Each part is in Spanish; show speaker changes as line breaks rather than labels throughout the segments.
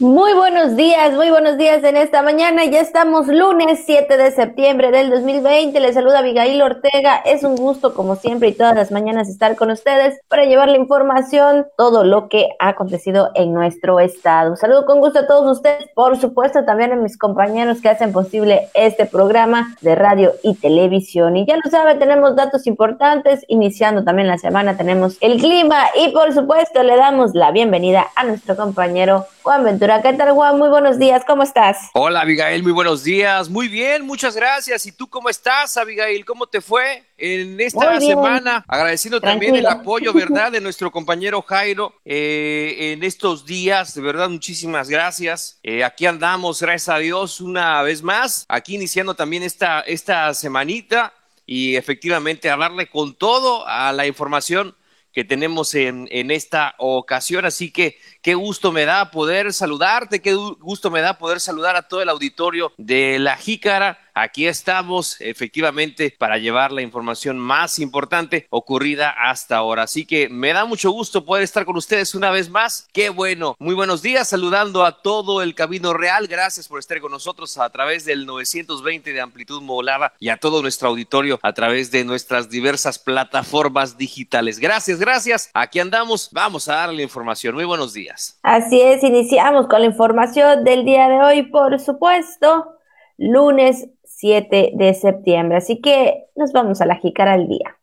Muy buenos días, muy buenos días en esta mañana. Ya estamos lunes 7 de septiembre del 2020. Les saluda Abigail Ortega. Es un gusto, como siempre, y todas las mañanas estar con ustedes para llevar la información, todo lo que ha acontecido en nuestro estado. Saludo con gusto a todos ustedes, por supuesto, también a mis compañeros que hacen posible este programa de radio y televisión. Y ya lo saben, tenemos datos importantes. Iniciando también la semana, tenemos el clima y, por supuesto, le damos la bienvenida a nuestro compañero Juan Ventura. ¿Qué tal, Juan? Muy buenos días, ¿cómo estás?
Hola, Abigail, muy buenos días. Muy bien, muchas gracias. ¿Y tú cómo estás, Abigail? ¿Cómo te fue en esta semana? Agradeciendo también el apoyo, ¿verdad?, de nuestro compañero Jairo eh, en estos días. De verdad, muchísimas gracias. Eh, aquí andamos, gracias a Dios, una vez más. Aquí iniciando también esta, esta semanita y efectivamente a darle con todo a la información que tenemos en, en, esta ocasión. Así que qué gusto me da poder saludarte, qué gusto me da poder saludar a todo el auditorio de La Jícara Aquí estamos efectivamente para llevar la información más importante ocurrida hasta ahora. Así que me da mucho gusto poder estar con ustedes una vez más. Qué bueno. Muy buenos días, saludando a todo el Camino Real. Gracias por estar con nosotros a través del 920 de amplitud modulada y a todo nuestro auditorio a través de nuestras diversas plataformas digitales. Gracias, gracias. Aquí andamos. Vamos a darle información. Muy buenos días.
Así es, iniciamos con la información del día de hoy, por supuesto. Lunes 7 de septiembre. Así que nos vamos a la jícara al día.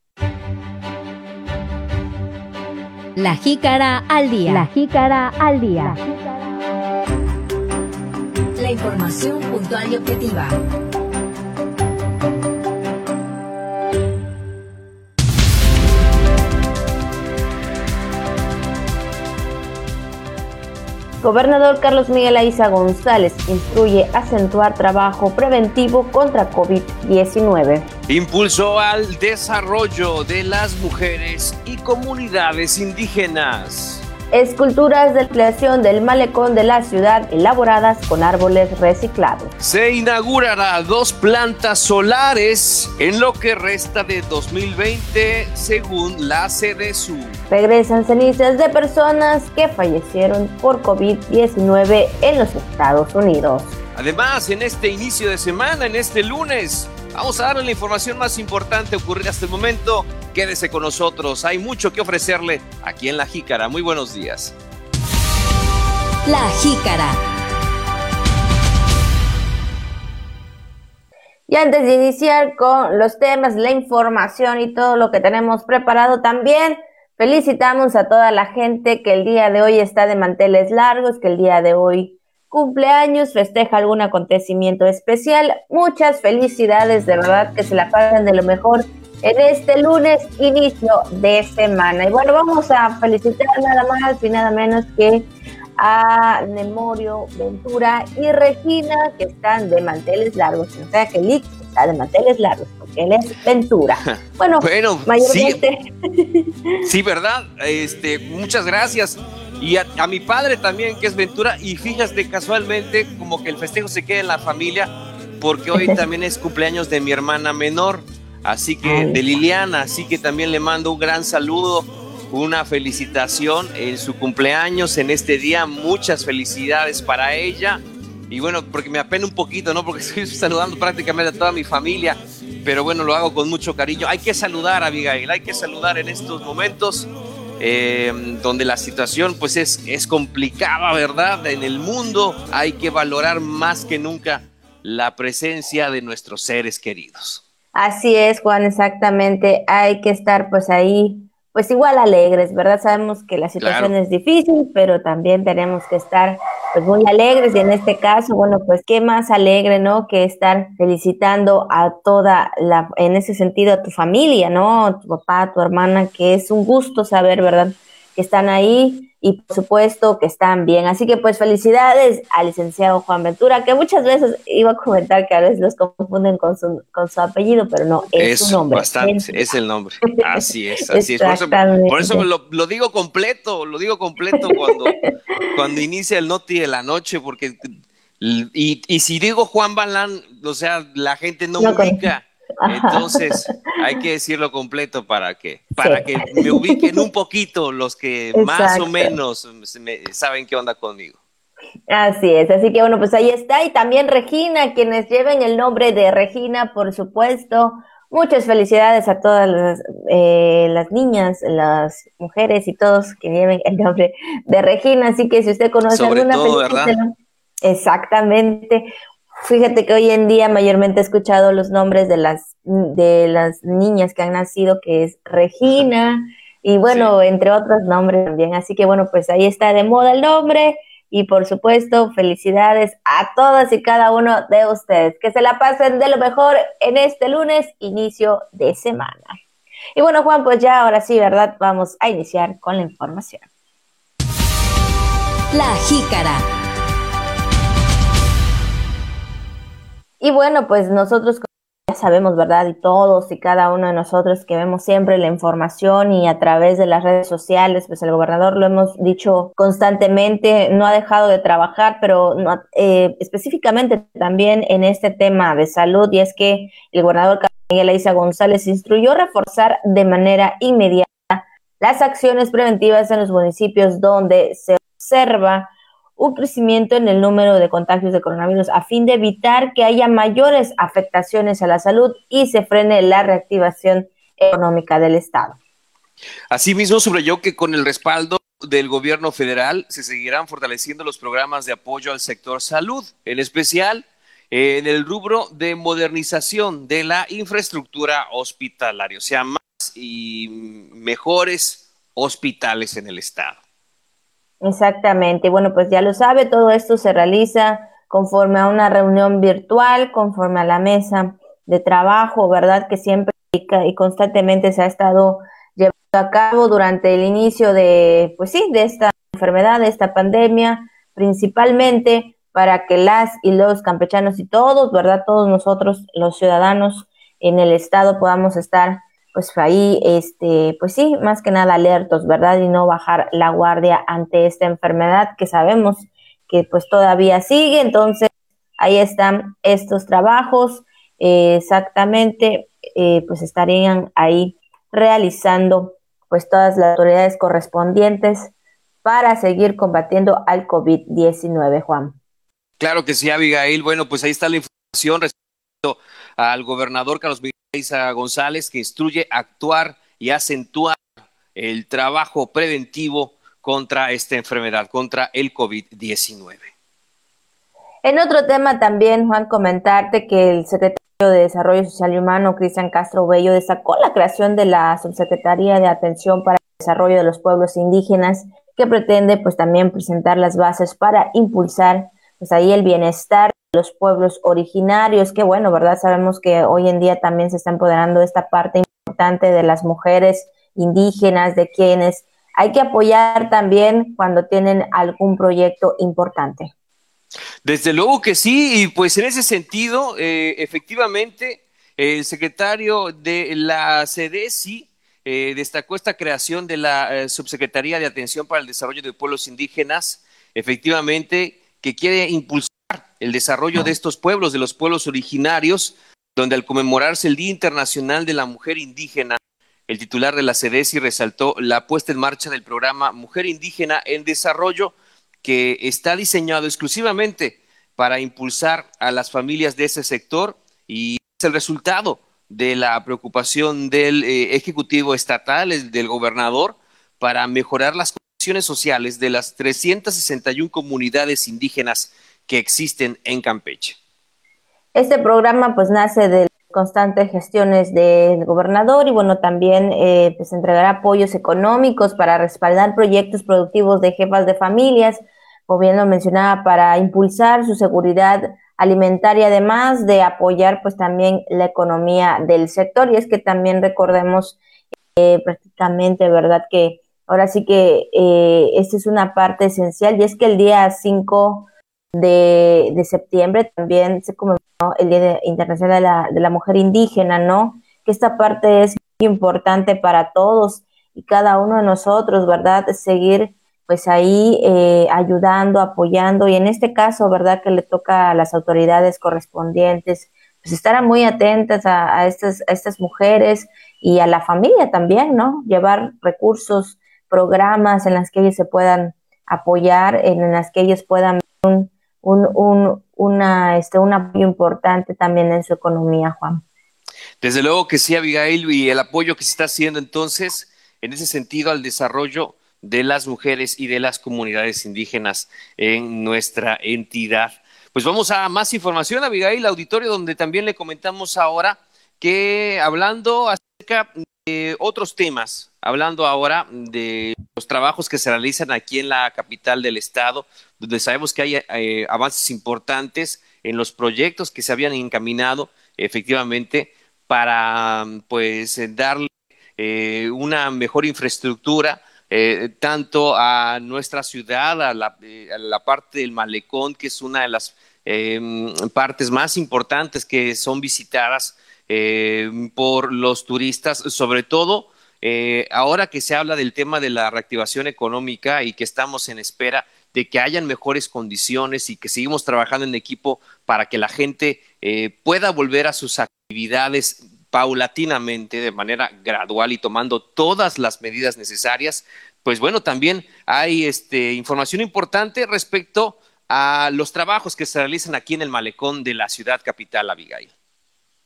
La jícara al día.
La jícara al día.
La información puntual y objetiva.
Gobernador Carlos Miguel Aiza González instruye acentuar trabajo preventivo contra COVID-19.
Impulsó al desarrollo de las mujeres y comunidades indígenas
esculturas de creación del malecón de la ciudad elaboradas con árboles reciclados.
Se inaugurará dos plantas solares en lo que resta de 2020 según la CDSU.
Regresan cenizas de personas que fallecieron por COVID-19 en los Estados Unidos.
Además, en este inicio de semana, en este lunes, vamos a darle la información más importante ocurrida hasta el momento Quédese con nosotros, hay mucho que ofrecerle aquí en La Jícara. Muy buenos días.
La Jícara.
Y antes de iniciar con los temas, la información y todo lo que tenemos preparado también, felicitamos a toda la gente que el día de hoy está de manteles largos, que el día de hoy cumpleaños, festeja algún acontecimiento especial. Muchas felicidades, de verdad que se la pasen de lo mejor en este lunes inicio de semana. Y bueno, vamos a felicitar nada más y nada menos que a Nemorio, Ventura y Regina, que están de manteles largos. O sea que Lick está de manteles largos, porque él es Ventura. Bueno,
bueno mayormente. Sí, ¿verdad? Este, muchas gracias. Y a, a, mi padre también, que es Ventura, y fíjate casualmente como que el festejo se queda en la familia, porque hoy también es cumpleaños de mi hermana menor. Así que de Liliana, así que también le mando un gran saludo, una felicitación en su cumpleaños en este día, muchas felicidades para ella. Y bueno, porque me apena un poquito, ¿no? Porque estoy saludando prácticamente a toda mi familia, pero bueno, lo hago con mucho cariño. Hay que saludar a Abigail, hay que saludar en estos momentos eh, donde la situación pues es, es complicada, ¿verdad? En el mundo hay que valorar más que nunca la presencia de nuestros seres queridos.
Así es, Juan, exactamente. Hay que estar pues ahí, pues igual alegres, ¿verdad? Sabemos que la situación es difícil, pero también tenemos que estar pues muy alegres y en este caso, bueno, pues qué más alegre, ¿no? Que estar felicitando a toda la, en ese sentido, a tu familia, ¿no? Tu papá, tu hermana, que es un gusto saber, ¿verdad? Que están ahí y por supuesto que están bien. Así que pues felicidades al licenciado Juan Ventura, que muchas veces iba a comentar que a veces los confunden con su, con su apellido, pero no, es, su nombre.
Bastante, es, el nombre. Así es, así es. Por eso, por eso lo, lo, digo completo, lo digo completo cuando, cuando inicia el noti de la noche, porque y, y si digo Juan Balán, o sea, la gente no, no ubica. Entonces, hay que decirlo completo para que, para que me ubiquen un poquito los que más o menos saben qué onda conmigo.
Así es, así que bueno, pues ahí está. Y también Regina, quienes lleven el nombre de Regina, por supuesto. Muchas felicidades a todas las, eh, las niñas, las mujeres y todos que lleven el nombre de Regina. Así que si usted conoce alguna, todo, Exactamente. Fíjate que hoy en día mayormente he escuchado los nombres de las de las niñas que han nacido, que es Regina y bueno, entre otros nombres también. Así que bueno, pues ahí está de moda el nombre y por supuesto, felicidades a todas y cada uno de ustedes. Que se la pasen de lo mejor en este lunes, inicio de semana. Y bueno, Juan, pues ya ahora sí, ¿verdad? Vamos a iniciar con la información.
La jícara.
Y bueno, pues nosotros sabemos, ¿verdad? Y todos y cada uno de nosotros que vemos siempre la información y a través de las redes sociales, pues el gobernador lo hemos dicho constantemente, no ha dejado de trabajar, pero eh, específicamente también en este tema de salud, y es que el gobernador Miguel Aiza González instruyó reforzar de manera inmediata las acciones preventivas en los municipios donde se observa un crecimiento en el número de contagios de coronavirus a fin de evitar que haya mayores afectaciones a la salud y se frene la reactivación económica del Estado.
Asimismo, subrayó que con el respaldo del gobierno federal se seguirán fortaleciendo los programas de apoyo al sector salud, en especial en el rubro de modernización de la infraestructura hospitalaria, o sea, más y mejores hospitales en el Estado.
Exactamente. Bueno, pues ya lo sabe, todo esto se realiza conforme a una reunión virtual, conforme a la mesa de trabajo, ¿verdad? Que siempre y constantemente se ha estado llevando a cabo durante el inicio de, pues sí, de esta enfermedad, de esta pandemia, principalmente para que las y los campechanos y todos, ¿verdad? Todos nosotros, los ciudadanos en el estado, podamos estar pues ahí, este, pues sí, más que nada alertos, ¿verdad? Y no bajar la guardia ante esta enfermedad que sabemos que pues todavía sigue. Entonces, ahí están estos trabajos, exactamente, eh, pues estarían ahí realizando pues todas las autoridades correspondientes para seguir combatiendo al COVID-19, Juan.
Claro que sí, Abigail. Bueno, pues ahí está la información respecto al gobernador Carlos Miguel González, que instruye actuar y acentuar el trabajo preventivo contra esta enfermedad, contra el COVID-19.
En otro tema también, Juan, comentarte que el secretario de Desarrollo Social y Humano, Cristian Castro Bello, destacó la creación de la Subsecretaría de Atención para el Desarrollo de los Pueblos Indígenas, que pretende pues también presentar las bases para impulsar pues ahí el bienestar los pueblos originarios, que bueno, ¿verdad? Sabemos que hoy en día también se está empoderando esta parte importante de las mujeres indígenas, de quienes hay que apoyar también cuando tienen algún proyecto importante.
Desde luego que sí, y pues en ese sentido, eh, efectivamente, el secretario de la CDC eh, destacó esta creación de la eh, Subsecretaría de Atención para el Desarrollo de Pueblos Indígenas, efectivamente, que quiere impulsar el desarrollo de estos pueblos, de los pueblos originarios, donde al conmemorarse el Día Internacional de la Mujer Indígena, el titular de la CEDESI resaltó la puesta en marcha del programa Mujer Indígena en Desarrollo, que está diseñado exclusivamente para impulsar a las familias de ese sector y es el resultado de la preocupación del eh, Ejecutivo Estatal, del gobernador, para mejorar las condiciones sociales de las 361 comunidades indígenas que existen en Campeche.
Este programa pues nace de constantes gestiones del gobernador y bueno, también eh, pues entregará apoyos económicos para respaldar proyectos productivos de jefas de familias, como bien lo mencionaba, para impulsar su seguridad alimentaria, además de apoyar pues también la economía del sector. Y es que también recordemos eh, prácticamente, ¿verdad? Que ahora sí que eh, esta es una parte esencial y es que el día 5 de, de septiembre también se conmemoró el Día Internacional de la, de la Mujer Indígena, ¿no? Que esta parte es muy importante para todos y cada uno de nosotros, ¿verdad? Seguir pues ahí eh, ayudando, apoyando y en este caso, ¿verdad? Que le toca a las autoridades correspondientes, pues estar muy atentas a, a, estas, a estas mujeres y a la familia también, ¿no? Llevar recursos, programas en las que ellos se puedan apoyar, en las que ellos puedan un, un, una, este, un apoyo importante también en su economía, Juan.
Desde luego que sí, Abigail, y el apoyo que se está haciendo entonces en ese sentido al desarrollo de las mujeres y de las comunidades indígenas en nuestra entidad. Pues vamos a más información, Abigail, auditorio, donde también le comentamos ahora que hablando acerca de otros temas, hablando ahora de los trabajos que se realizan aquí en la capital del estado, donde sabemos que hay eh, avances importantes en los proyectos que se habían encaminado efectivamente para pues darle eh, una mejor infraestructura eh, tanto a nuestra ciudad, a la, parte del malecón, que es una de las partes más importantes que son visitadas eh, por los turistas, sobre todo eh, ahora que se habla del tema de la reactivación económica y que estamos en espera de que hayan mejores condiciones y que seguimos trabajando en equipo para que la gente eh, pueda volver a sus actividades paulatinamente, de manera gradual y tomando todas las medidas necesarias, pues bueno, también hay este, información importante respecto a los trabajos que se realizan aquí en el malecón de la ciudad capital, Abigail.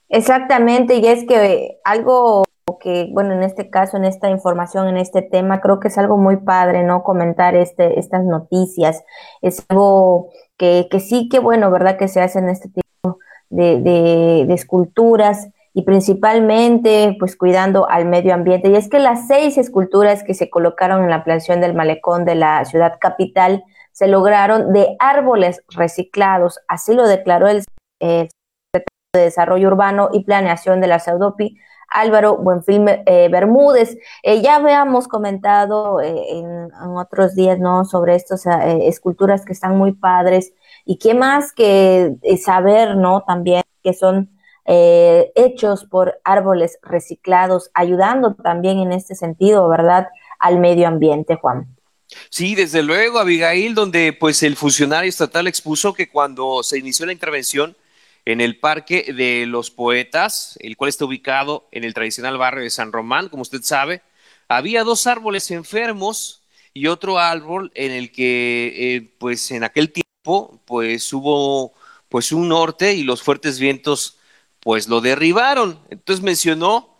Exactamente, y es que algo que, bueno, en este caso, en esta información, en este tema, creo que es algo muy padre, ¿no? Comentar este, estas noticias. Es algo que, que sí que, bueno, ¿verdad? Que se hacen este tipo de, de, de esculturas y principalmente, pues, cuidando al medio ambiente. Y es que las seis esculturas que se colocaron en la ampliación del malecón de la ciudad capital se lograron de árboles reciclados, así lo declaró el, el de Desarrollo Urbano y Planeación de la SAUDOPI, Álvaro Buenfil eh, Bermúdez. Eh, ya habíamos comentado eh, en, otros días, ¿no? Sobre estas esculturas que están muy padres y qué más que saber, ¿no? También que son hechos por árboles reciclados, ayudando también en este sentido, ¿verdad? Al medio ambiente, Juan.
Sí, desde luego, Abigail, donde pues el funcionario estatal expuso que cuando se inició la intervención, en el Parque de los Poetas, el cual está ubicado en el tradicional barrio de San Román, como usted sabe. Había dos árboles enfermos y otro árbol en el que, eh, pues en aquel tiempo, pues hubo pues un norte y los fuertes vientos pues lo derribaron. Entonces mencionó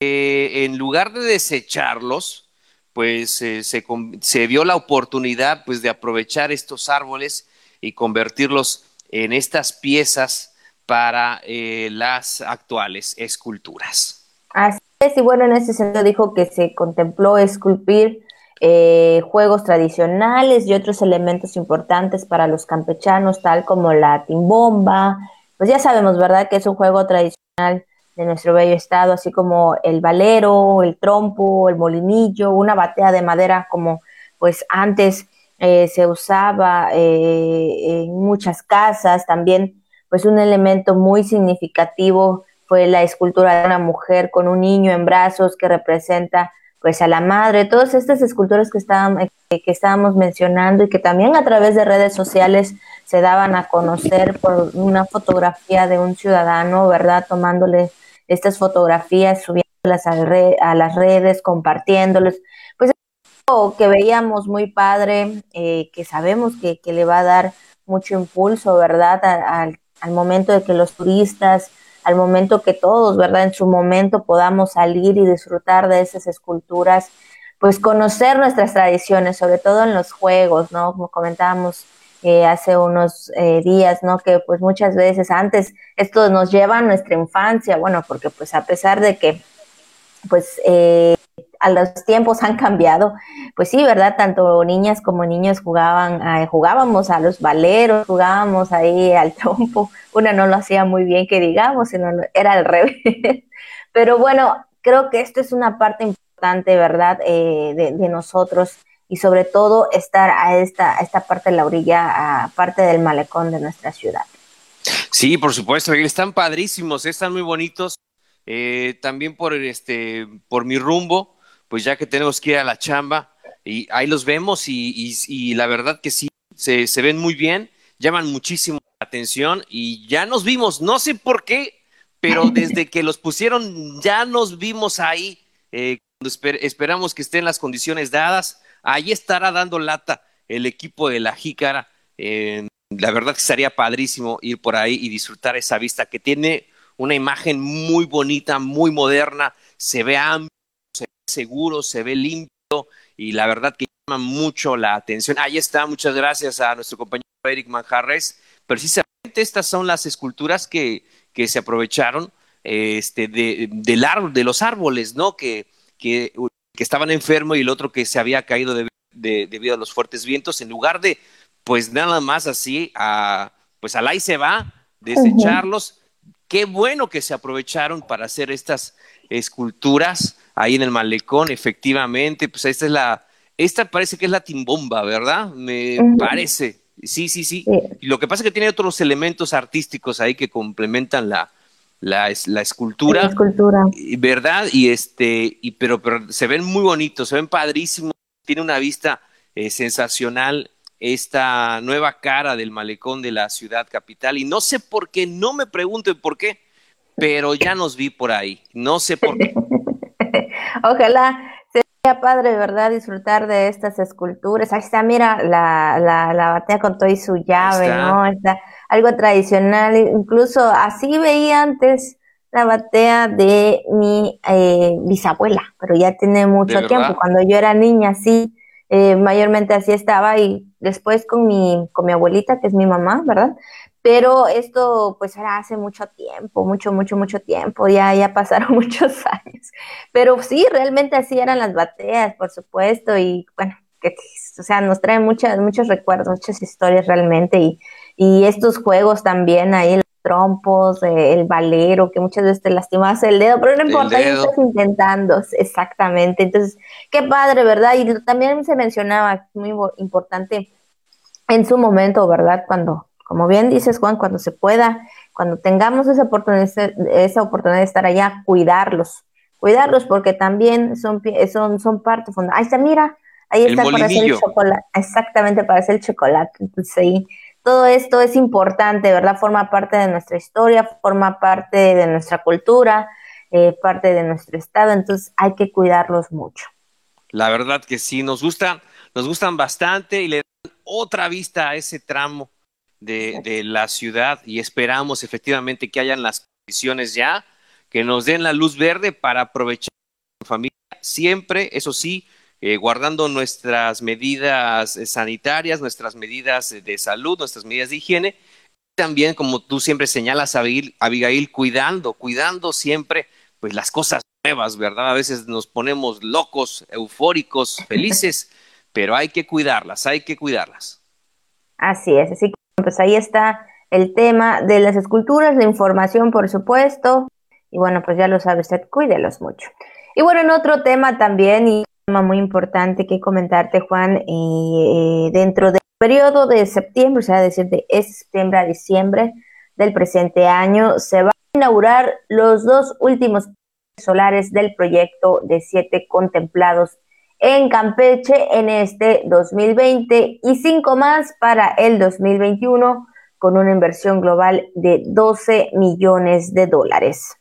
que en lugar de desecharlos, pues eh, se, se, vio la oportunidad pues de aprovechar estos árboles y convertirlos en estas piezas para eh, las actuales esculturas.
Así es, y bueno, en ese sentido dijo que se contempló esculpir eh, juegos tradicionales y otros elementos importantes para los campechanos, tal como la timbomba. Pues ya sabemos, ¿verdad?, que es un juego tradicional de nuestro bello estado, así como el valero, el trompo, el molinillo, una batea de madera como pues antes eh, se usaba en muchas casas, también pues un elemento muy significativo fue la escultura de una mujer con un niño en brazos que representa pues a la madre, todas estas esculturas que, estaban, que estábamos mencionando y que también a través de redes sociales se daban a conocer por una fotografía de un ciudadano, ¿verdad? Tomándole estas fotografías, subiéndolas a, las redes, compartiéndolas. Pues algo que veíamos muy padre, eh, que sabemos que, que, le va a dar mucho impulso, ¿verdad? Al momento de que los turistas, al momento que todos, ¿verdad? En su momento podamos salir y disfrutar de esas esculturas, pues conocer nuestras tradiciones, sobre todo en los juegos, ¿no? Como comentábamos eh, hace unos eh, días, ¿no? Que pues muchas veces antes esto nos lleva a nuestra infancia, bueno, porque pues a pesar de que pues eh, a los tiempos han cambiado, pues sí, ¿verdad? Tanto niñas como niños jugaban, eh, jugábamos a los valeros, jugábamos ahí al trompo. Una no lo hacía muy bien, que digamos, sino era al revés. Pero bueno, creo que esto es una parte importante, ¿verdad? Eh, de, nosotros y sobre todo estar a esta, esta parte de la orilla, a parte del malecón de nuestra ciudad.
Sí, por supuesto, están padrísimos, están muy bonitos. Eh, también por este, por mi rumbo, pues ya que tenemos que ir a la chamba, y ahí los vemos y, la verdad que sí, se, ven muy bien, llaman muchísimo la atención y ya nos vimos, no sé por qué, pero desde que los pusieron ya nos vimos ahí, eh, esperamos que estén las condiciones dadas, ahí estará dando lata el equipo de la Jícara la verdad que sería padrísimo ir por ahí y disfrutar esa vista que tiene una imagen muy bonita, muy moderna, se ve amplio, seguro, se ve limpio y la verdad que llama mucho la atención. Ahí está, muchas gracias a nuestro compañero Eric Manjarres. Precisamente estas son las esculturas que, que se aprovecharon este, de, del árbol, de los árboles, ¿no? Que, que, que, estaban enfermos y el otro que se había caído de, debido a los fuertes vientos, en lugar de, pues nada más así, a, pues al ahí se va, desecharlos. Qué bueno que se aprovecharon para hacer estas esculturas ahí en el malecón, efectivamente, pues esta es la, esta parece que es la timbomba, ¿verdad? Me parece. Sí, sí, sí, Y lo que pasa es que tiene otros elementos artísticos ahí que complementan la, la, la escultura. La escultura. ¿Verdad? Y este, y, pero, pero se ven muy bonitos, se ven padrísimos. Tiene una vista eh, sensacional esta nueva cara del malecón de la ciudad capital. Y no sé por qué, no me pregunten por qué, pero ya nos vi por ahí. No sé por qué.
Ojalá sería padre, ¿verdad? Disfrutar de estas esculturas. Ahí está, mira, la, la, la batea con todo y su llave, ¿no? Está algo tradicional. Incluso así veía antes la batea de mi eh, bisabuela, pero ya tiene mucho tiempo. Cuando yo era niña, sí, eh, mayormente así estaba y después con mi, con mi abuelita, que es mi mamá, ¿verdad? Pero esto pues era hace mucho tiempo, mucho, mucho, mucho tiempo, ya, ya pasaron muchos años, pero sí, realmente así eran las bateas, por supuesto, y bueno, que, o sea, nos trae muchas, muchos recuerdos, muchas historias realmente, y, y estos juegos también ahí, los trompos, eh, el valero, que muchas veces te lastimas el dedo, pero no importa, ahí estás intentando, exactamente, entonces, qué padre, ¿verdad? Y también se mencionaba, muy importante en su momento, ¿verdad? Cuando como bien dices, Juan, cuando se pueda, cuando tengamos esa oportunidad, esa oportunidad de estar allá, cuidarlos, cuidarlos porque también son, son, son parte fundamental. Ahí está, mira, ahí está para hacer el chocolate, exactamente para hacer el chocolate. Entonces ahí, todo esto es importante, ¿verdad? Forma parte de nuestra historia, forma parte de nuestra cultura, eh, parte de nuestro estado, entonces hay que cuidarlos mucho.
La verdad que sí, nos gustan, nos gustan bastante y le dan otra vista a ese tramo de, la ciudad y esperamos efectivamente que hayan las condiciones ya, que nos den la luz verde para aprovechar familia, siempre, eso sí, eh, guardando nuestras medidas eh, sanitarias, nuestras medidas de salud, nuestras medidas de higiene, también, como tú siempre señalas, Abigail, Abigail, cuidando, cuidando siempre, pues las cosas nuevas, ¿verdad? A veces nos ponemos locos, eufóricos, felices, pero hay que cuidarlas, hay que cuidarlas.
Así es, así que pues ahí está el tema de las esculturas, la información, por supuesto. Y bueno, pues ya lo sabe usted, cuídelos mucho. Y bueno, en otro tema también, y tema muy importante que comentarte, Juan, eh, dentro del periodo de septiembre, o sea, decir, de septiembre a diciembre del presente año, se va a inaugurar los dos últimos solares del proyecto de siete contemplados en Campeche en este 2020 y cinco más para el 2021 con una inversión global de 12 millones de dólares.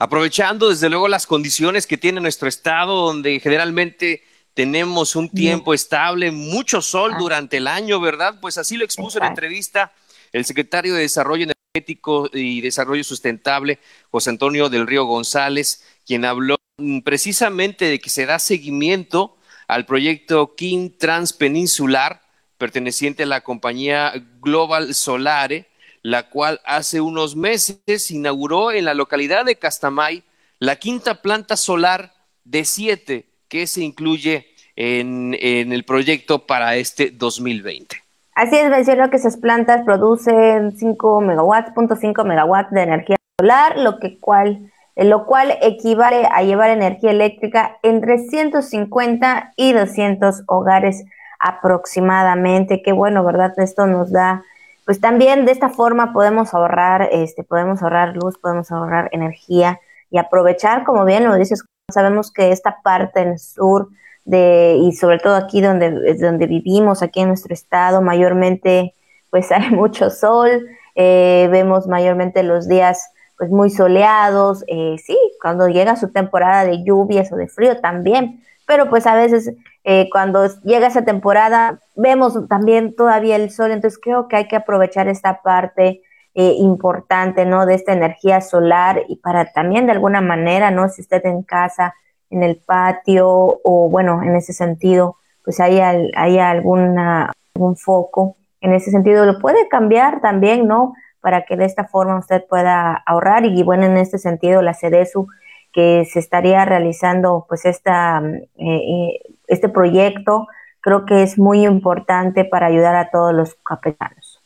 Aprovechando desde luego las condiciones que tiene nuestro estado, donde generalmente tenemos un tiempo estable, mucho sol ah. durante el año, ¿verdad? Pues así lo expuso en la entrevista el secretario de Desarrollo Energético y Desarrollo Sustentable, José Antonio del Río González, quien habló mm, precisamente de que se da seguimiento al proyecto King Transpeninsular, perteneciente a la compañía Global Solare, la cual hace unos meses inauguró en la localidad de Castamay la quinta planta solar de siete que se incluye en, el proyecto para este 2020.
Así es, mencionó que esas plantas producen 5 megawatts, 0.5 megawatts de energía solar, lo que cual lo cual equivale a llevar energía eléctrica entre 150 y 200 hogares aproximadamente. Qué bueno, ¿verdad? Esto nos da, pues también de esta forma podemos ahorrar, este, podemos ahorrar luz, podemos ahorrar energía y aprovechar, como bien lo dices, sabemos que esta parte en el sur de, y sobre todo aquí donde, donde vivimos, aquí en nuestro estado, mayormente, pues hay mucho sol, eh, vemos mayormente los días pues muy soleados, eh, sí, cuando llega su temporada de lluvias o de frío también, pero pues a veces eh, cuando llega esa temporada vemos también todavía el sol, entonces creo que hay que aprovechar esta parte eh, importante, ¿no? De esta energía solar y para también de alguna manera, ¿no? Si usted en casa, en el patio o bueno, en ese sentido, pues hay, hay alguna, algún foco, en ese sentido lo puede cambiar también, ¿no? Para que de esta forma usted pueda ahorrar y bueno, en este sentido la CEDESU que se estaría realizando pues esta, eh, eh, este proyecto, creo que es muy importante para ayudar a todos los capitanos.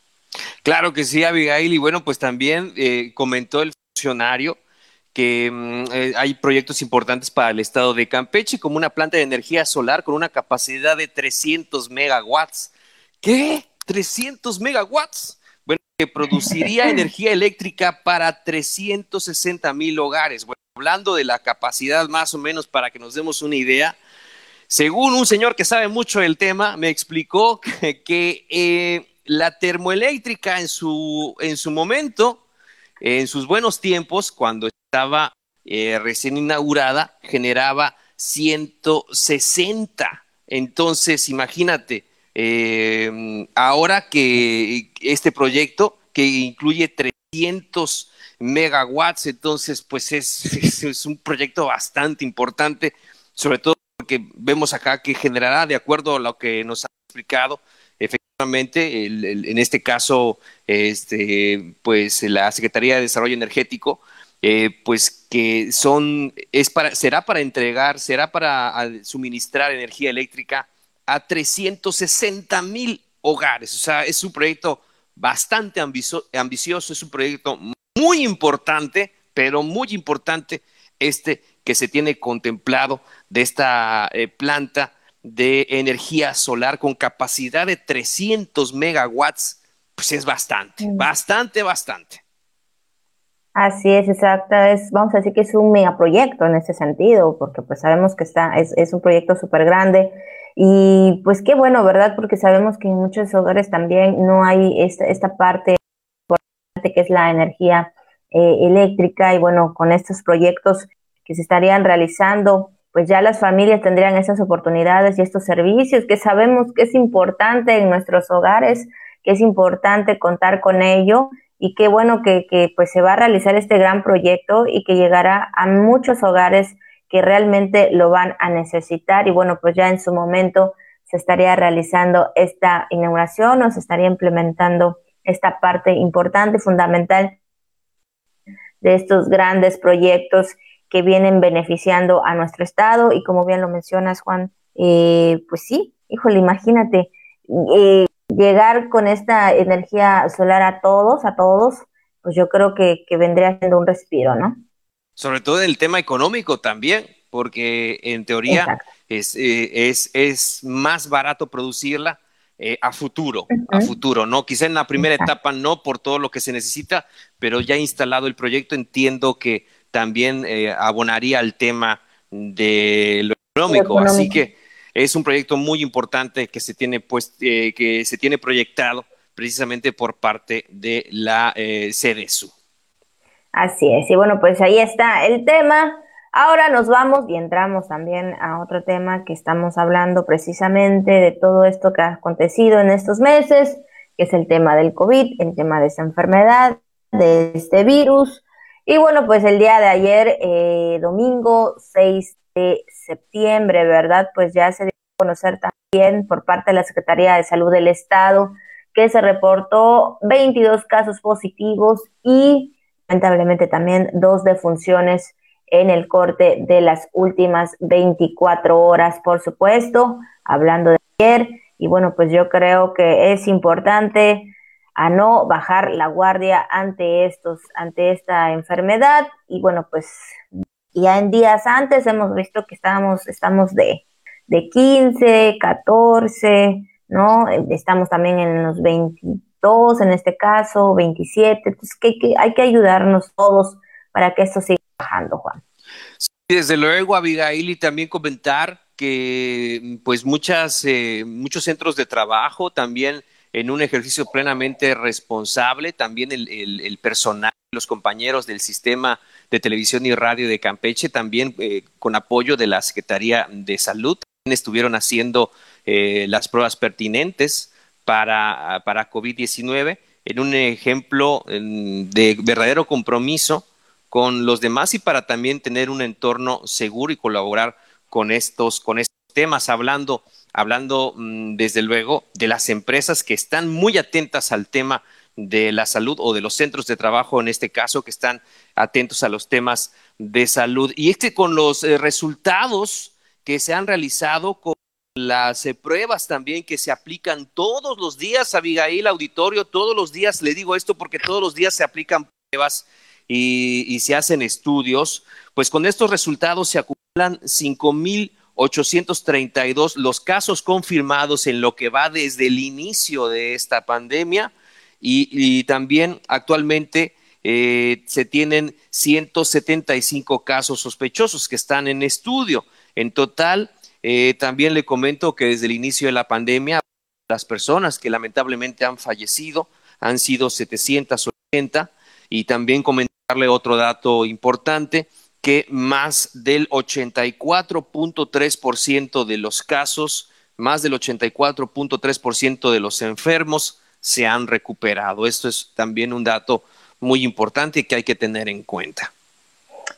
Claro que sí, Abigail, y bueno, pues también eh, comentó el funcionario que mm, hay proyectos importantes para el estado de Campeche, como una planta de energía solar con una capacidad de 300 megawatts. ¿Qué? ¿300 megawatts? Que produciría energía eléctrica para 360 mil hogares. Bueno, hablando de la capacidad más o menos para que nos demos una idea, según un señor que sabe mucho del tema, me explicó que, eh, la termoeléctrica en su, en su momento, en sus buenos tiempos, cuando estaba eh, recién inaugurada, generaba 160. Entonces, imagínate, eh, ahora que este proyecto, que incluye 300 megawatts, entonces pues es, un proyecto bastante importante, sobre todo porque vemos acá que generará, de acuerdo a lo que nos ha explicado, efectivamente, en este caso, este, pues la Secretaría de Desarrollo Energético, eh, pues que son, es para, será para entregar, será para suministrar energía eléctrica a 360 mil hogares. O sea, es un proyecto bastante ambicioso, es un proyecto muy importante, pero muy importante este que se tiene contemplado de esta eh, planta de energía solar con capacidad de 300 megawatts, pues es bastante, mm. bastante, bastante.
Así es, exacto. Es, vamos a decir que es un megaproyecto en ese sentido, porque pues sabemos que está, es, es un proyecto súper grande. Y pues qué bueno, ¿verdad? Porque sabemos que en muchos hogares también no hay esta, esta parte que es la energía eh, eléctrica y bueno, con estos proyectos que se estarían realizando, pues ya las familias tendrían esas oportunidades y estos servicios que sabemos que es importante en nuestros hogares, que es importante contar con ello y qué bueno que, que pues se va a realizar este gran proyecto y que llegará a muchos hogares que realmente lo van a necesitar y bueno, pues ya en su momento se estaría realizando esta inauguración o se estaría implementando esta parte importante, fundamental de estos grandes proyectos que vienen beneficiando a nuestro estado y como bien lo mencionas, Juan, eh, pues sí, híjole, imagínate, eh, llegar con esta energía solar a todos, a todos, pues yo creo que, vendría siendo un respiro, ¿no?
Sobre todo en el tema económico también, porque en teoría es, eh, es, es más barato producirla eh, a futuro, a futuro, ¿no? Quizá en la primera etapa no por todo lo que se necesita, pero ya instalado el proyecto entiendo que también eh, abonaría al tema de lo económico. Así que es un proyecto muy importante que se tiene, pues, eh, que se tiene proyectado precisamente por parte de la CDSU.
Así es, y bueno, pues ahí está el tema. Ahora nos vamos y entramos también a otro tema que estamos hablando precisamente de todo esto que ha acontecido en estos meses, que es el tema del COVID, el tema de esa enfermedad, de este virus. Y bueno, pues el día de ayer, eh, domingo 6 de septiembre, ¿verdad? Pues ya se dio a conocer también por parte de la Secretaría de Salud del Estado que se reportó 22 casos positivos y lamentablemente también dos defunciones en el corte de las últimas 24 horas, por supuesto, hablando de ayer. Y bueno, pues yo creo que es importante a no bajar la guardia ante estos, ante esta enfermedad. Y bueno, pues ya en días antes hemos visto que estamos, estamos de, de 15, 14, ¿no? Estamos también en los 22 en este caso, 27. Entonces que, que hay que ayudarnos todos para que esto siga bajando, Juan.
desde luego, Abigail, y también comentar que pues muchas, eh, muchos centros de trabajo también en un ejercicio plenamente responsable. También el, personal, los compañeros del sistema de televisión y radio de Campeche, también eh, con apoyo de la Secretaría de Salud, estuvieron haciendo eh, las pruebas pertinentes para, para COVID-19 en un ejemplo de verdadero compromiso con los demás y para también tener un entorno seguro y colaborar con estos, con estos temas, hablando, hablando mm, desde luego de las empresas que están muy atentas al tema de la salud o de los centros de trabajo en este caso que están atentos a los temas de salud. Y este con los eh, resultados que se han realizado con las eh, pruebas también que se aplican todos los días, Abigail Auditorio, todos los días, le digo esto porque todos los días se aplican pruebas y, se hacen estudios, pues con estos resultados se acumulan 5.832 los casos confirmados en lo que va desde el inicio de esta pandemia y, también actualmente eh, se tienen 175 casos sospechosos que están en estudio. En total, eh, también le comento que desde el inicio de la pandemia, las personas que lamentablemente han fallecido han sido 780 y también comentar otro dato importante, que más del 84.3% de los casos, más del 84.3% de los enfermos se han recuperado. Esto es también un dato muy importante que hay que tener en cuenta.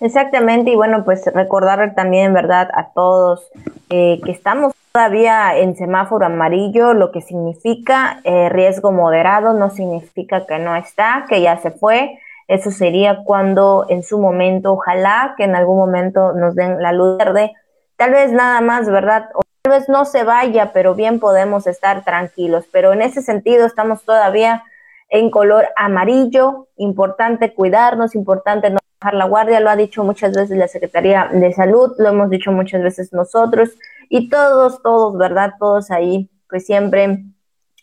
Exactamente, y bueno, pues recordar también, ¿verdad?, a todos eh, que estamos todavía en semáforo amarillo, lo que significa eh, riesgo moderado, no significa que no está, que ya se fue, eso sería cuando en su momento, ojalá que en algún momento nos den la luz verde. Tal vez nada más, ¿verdad? O tal vez no se vaya, pero bien podemos estar tranquilos. Pero en ese sentido estamos todavía en color amarillo. Importante cuidarnos, importante no bajar la guardia. Lo ha dicho muchas veces la Secretaría de Salud, lo hemos dicho muchas veces nosotros. Y todos, todos, ¿verdad? Todos ahí, pues siempre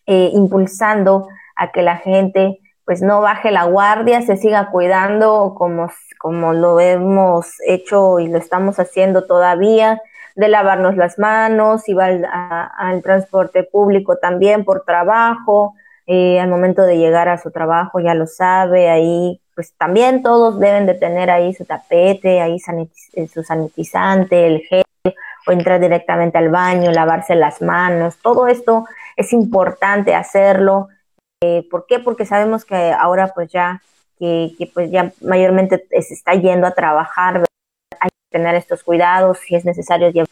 eh, impulsando a que la gente pues no baje la guardia, se siga cuidando como, como lo hemos hecho y lo estamos haciendo todavía, de lavarnos las manos, si va al, transporte público también por trabajo, eh, al momento de llegar a su trabajo ya lo sabe, ahí pues también todos deben de tener ahí su tapete, ahí eh, su sanitizante, el gel, o entrar directamente al baño, lavarse las manos, todo esto es importante hacerlo. Eh, ¿Por qué? Porque sabemos que ahora pues ya, que, pues ya mayormente se está yendo a trabajar, hay que tener estos cuidados, si es necesario llevar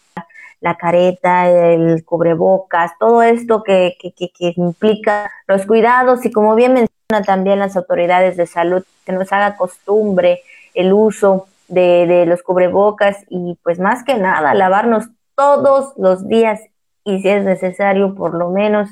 la careta, el cubrebocas, todo esto que, que, que, implica los cuidados y como bien mencionan también las autoridades de salud, que nos haga costumbre el uso de, de los cubrebocas y pues más que nada lavarnos todos los días y si es necesario por lo menos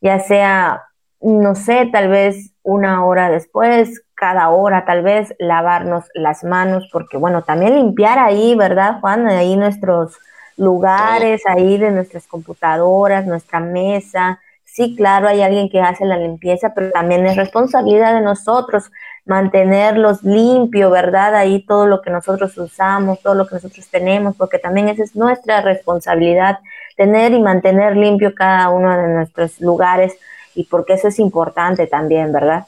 ya sea no sé, tal vez una hora después, cada hora tal vez lavarnos las manos, porque bueno, también limpiar ahí, ¿verdad, Juan? Ahí nuestros lugares, ahí de nuestras computadoras, nuestra mesa. Sí, claro, hay alguien que hace la limpieza, pero también es responsabilidad de nosotros mantenerlos limpio, ¿verdad? Ahí todo lo que nosotros usamos, todo lo que nosotros tenemos, porque también esa es nuestra responsabilidad, tener y mantener limpio cada uno de nuestros lugares y porque eso es importante también, ¿verdad?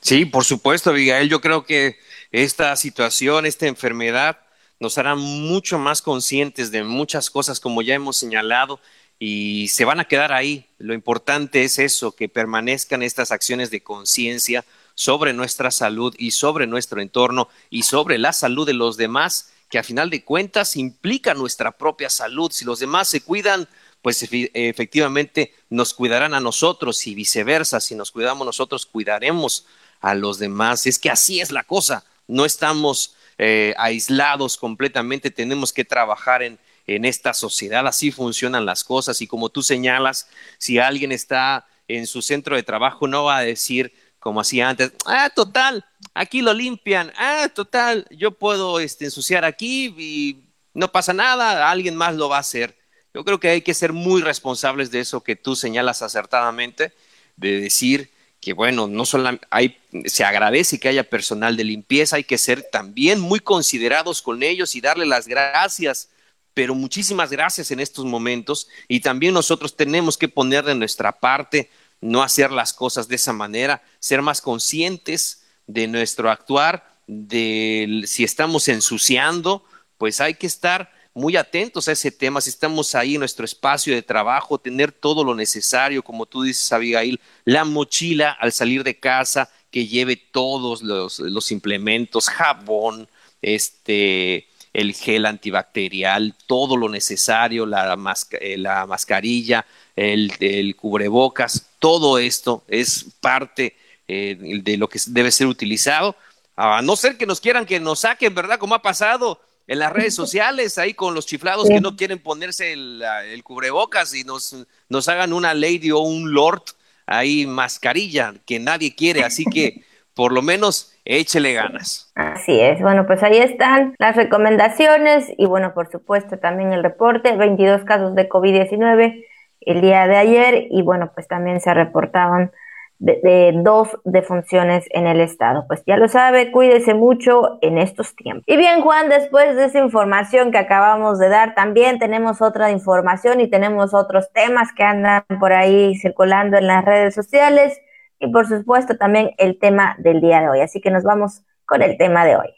Sí, por supuesto, Abigail. Yo creo que esta situación, esta enfermedad, nos hará mucho más conscientes de muchas cosas, como ya hemos señalado, y se van a quedar ahí. Lo importante es eso, que permanezcan estas acciones de conciencia sobre nuestra salud y sobre nuestro entorno y sobre la salud de los demás, que a final de cuentas implica nuestra propia salud. Si los demás se cuidan, pues efectivamente nos cuidarán a nosotros y viceversa. Si nos cuidamos nosotros, cuidaremos a los demás. Es que así es la cosa. No estamos eh, aislados completamente, tenemos que trabajar en, en esta sociedad. Así funcionan las cosas. Y como tú señalas, si alguien está en su centro de trabajo, no va a decir como hacía antes, ah, total, aquí lo limpian, ah, total, yo puedo este, ensuciar aquí y no pasa nada, alguien más lo va a hacer. Yo creo que hay que ser muy responsables de eso que tú señalas acertadamente, de decir que, bueno, no solo hay, se agradece que haya personal de limpieza, hay que ser también muy considerados con ellos y darle las gracias, pero muchísimas gracias en estos momentos. Y también nosotros tenemos que poner de nuestra parte no hacer las cosas de esa manera, ser más conscientes de nuestro actuar, de si estamos ensuciando, pues hay que estar muy atentos a ese tema, si estamos ahí en nuestro espacio de trabajo, tener todo lo necesario, como tú dices, Abigail, la mochila al salir de casa, que lleve todos los, implementos, jabón, este, el gel antibacterial, todo lo necesario, la, eh, la mascarilla, el, el, cubrebocas, todo esto es parte eh, de lo que debe ser utilizado, a no ser que nos quieran que nos saquen, ¿verdad? Como ha pasado en las redes sociales, ahí con los chiflados que no quieren ponerse el, el, cubrebocas y nos, nos hagan una lady o un lord ahí mascarilla que nadie quiere, así que por lo menos échele ganas.
Así es, bueno, pues ahí están las recomendaciones y bueno, por supuesto también el reporte, 22 casos de COVID-19 el día de ayer y bueno, pues también se reportaban de, dos defunciones en el estado. Pues ya lo sabe, cuídese mucho en estos tiempos. Y bien, Juan, después de esa información que acabamos de dar, también tenemos otra información y tenemos otros temas que andan por ahí circulando en las redes sociales y por supuesto también el tema del día de hoy. Así que nos vamos con el tema de hoy.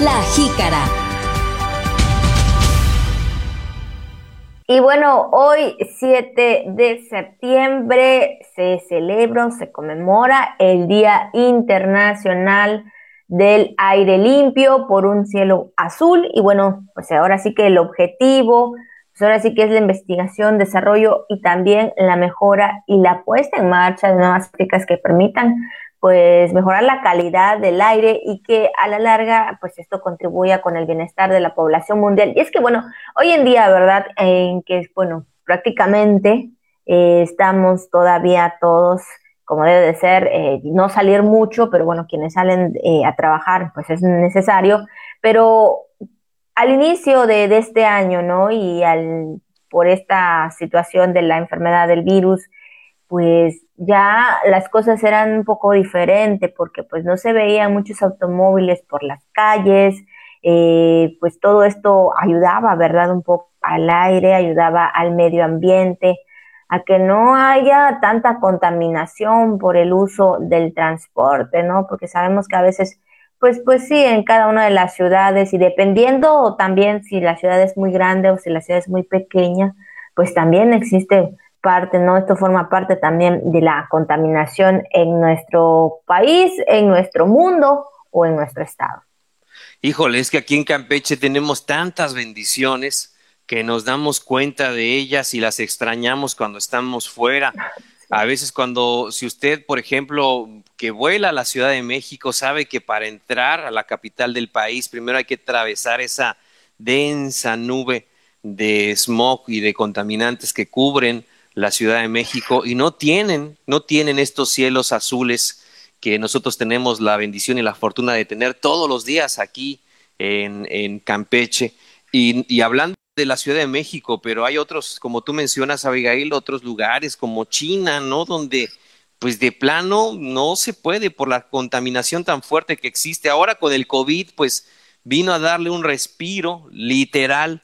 La jícara.
Y bueno, hoy 7 de septiembre se celebra, se conmemora el Día Internacional del Aire Limpio por un cielo azul. Y bueno, pues ahora sí que el objetivo, pues ahora sí que es la investigación, desarrollo y también la mejora y la puesta en marcha de nuevas prácticas que permitan pues mejorar la calidad del aire y que a la larga pues esto contribuya con el bienestar de la población mundial. Y es que bueno, hoy en día, ¿verdad? En que bueno, prácticamente eh, estamos todavía todos como debe de ser, eh, no salir mucho, pero bueno, quienes salen eh, a trabajar pues es necesario, pero al inicio de, de este año, ¿no? Y al, por esta situación de la enfermedad del virus, pues ya las cosas eran un poco diferentes porque pues no se veían muchos automóviles por las calles, eh, pues todo esto ayudaba, ¿verdad? Un poco al aire, ayudaba al medio ambiente, a que no haya tanta contaminación por el uso del transporte, ¿no? Porque sabemos que a veces, pues, pues sí, en cada una de las ciudades y dependiendo también si la ciudad es muy grande o si la ciudad es muy pequeña, pues también existe parte, ¿no? Esto forma parte también de la contaminación en nuestro país, en nuestro mundo o en nuestro estado.
Híjole, es que aquí en Campeche tenemos tantas bendiciones que nos damos cuenta de ellas y las extrañamos cuando estamos fuera. A veces cuando, si usted, por ejemplo, que vuela a la Ciudad de México, sabe que para entrar a la capital del país, primero hay que atravesar esa densa nube de smog y de contaminantes que cubren la Ciudad de México y no tienen, no tienen estos cielos azules que nosotros tenemos la bendición y la fortuna de tener todos los días aquí en, en Campeche. Y, y, hablando de la Ciudad de México, pero hay otros, como tú mencionas, Abigail, otros lugares como China, ¿no? Donde pues de plano no se puede por la contaminación tan fuerte que existe. Ahora con el COVID, pues vino a darle un respiro literal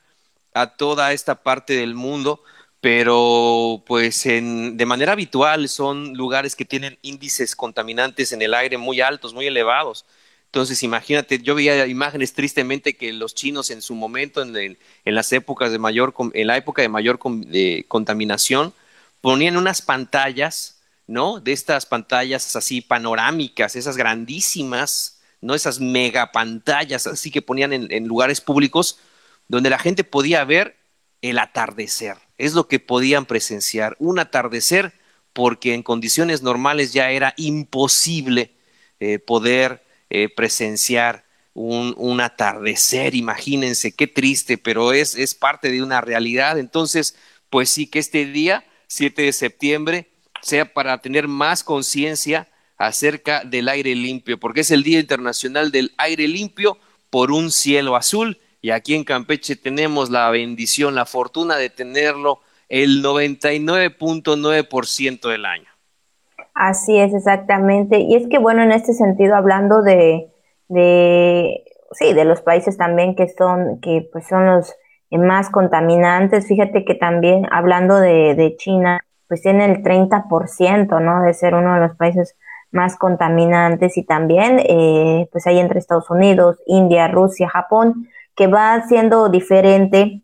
a toda esta parte del mundo pero pues en, de manera habitual son lugares que tienen índices contaminantes en el aire muy altos, muy elevados. Entonces, imagínate, yo veía imágenes tristemente que los chinos en su momento, en, las épocas de mayor, en la época de mayor contaminación, ponían unas pantallas, ¿no? De estas pantallas así panorámicas, esas grandísimas, ¿no? Esas megapantallas así que ponían en, en lugares públicos donde la gente podía ver el atardecer es lo que podían presenciar, un atardecer, porque en condiciones normales ya era imposible eh, poder eh, presenciar un, un, atardecer, imagínense, qué triste, pero es, es parte de una realidad. Entonces, pues sí que este día, 7 de septiembre, sea para tener más conciencia acerca del aire limpio, porque es el Día Internacional del Aire Limpio por un cielo azul y aquí en Campeche tenemos la bendición, la fortuna de tenerlo el 99.9% del año.
Así es, exactamente. Y es que, bueno, en este sentido, hablando de, sí, de los países también que son, que pues son los más contaminantes, fíjate que también hablando de, de China, pues tiene el 30%, ¿no? De ser uno de los países más contaminantes y también, eh, pues hay entre Estados Unidos, India, Rusia, Japón, que va siendo diferente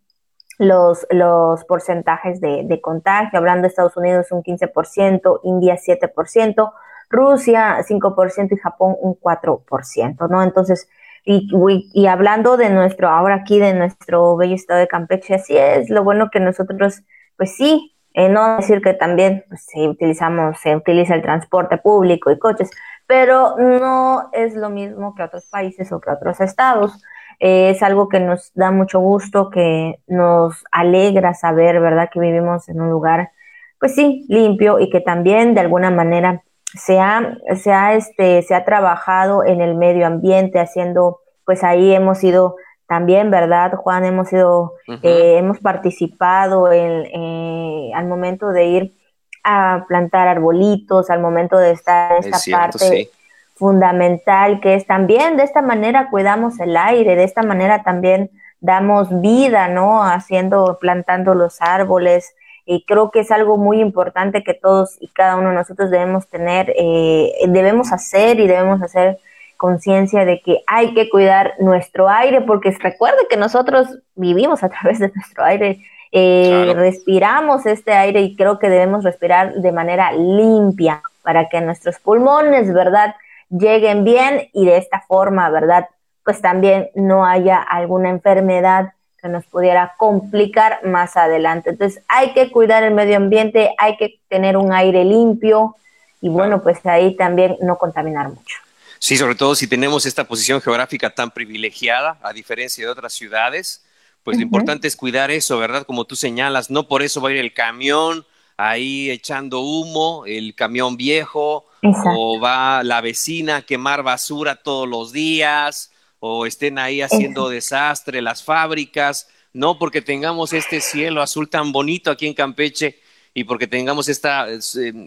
los, los porcentajes de, contagio. Hablando de Estados Unidos, un 15%, India 7%, Rusia 5% y Japón un 4%, ¿no? Entonces, y, y, hablando de nuestro, ahora aquí de nuestro bello estado de Campeche, así es, lo bueno que nosotros, pues sí, eh, no decir que también pues, si utilizamos, se utiliza el transporte público y coches, pero no es lo mismo que otros países o que otros estados. Eh, es algo que nos da mucho gusto, que nos alegra saber, ¿verdad?, que vivimos en un lugar, pues sí, limpio y que también de alguna manera se ha, se ha, este, se ha trabajado en el medio ambiente, haciendo, pues ahí hemos ido también, ¿verdad, Juan? Hemos ido, eh, hemos participado en, eh, al momento de ir a plantar arbolitos, al momento de estar en esta parte fundamental que es también de esta manera cuidamos el aire, de esta manera también damos vida, ¿no? Haciendo, plantando los árboles. Y creo que es algo muy importante que todos y cada uno de nosotros debemos tener, eh, debemos hacer y debemos hacer conciencia de que hay que cuidar nuestro aire, porque recuerde que nosotros vivimos a través de nuestro aire, eh, respiramos este aire y creo que debemos respirar de manera limpia para que nuestros pulmones, ¿verdad?, lleguen bien y de esta forma, ¿verdad?, pues también no haya alguna enfermedad que nos pudiera complicar más adelante. Entonces hay que cuidar el medio ambiente, hay que tener un aire limpio y bueno, pues ahí también no contaminar mucho.
Sí, sobre todo si tenemos esta posición geográfica tan privilegiada, a diferencia de otras ciudades, pues lo importante es cuidar eso, ¿verdad? Como tú señalas, no por eso va a ir el camión ahí echando humo, el camión viejo, o va la vecina a quemar basura todos los días, o estén ahí haciendo desastre las fábricas, no porque tengamos este cielo azul tan bonito aquí en Campeche, y porque tengamos esta eh,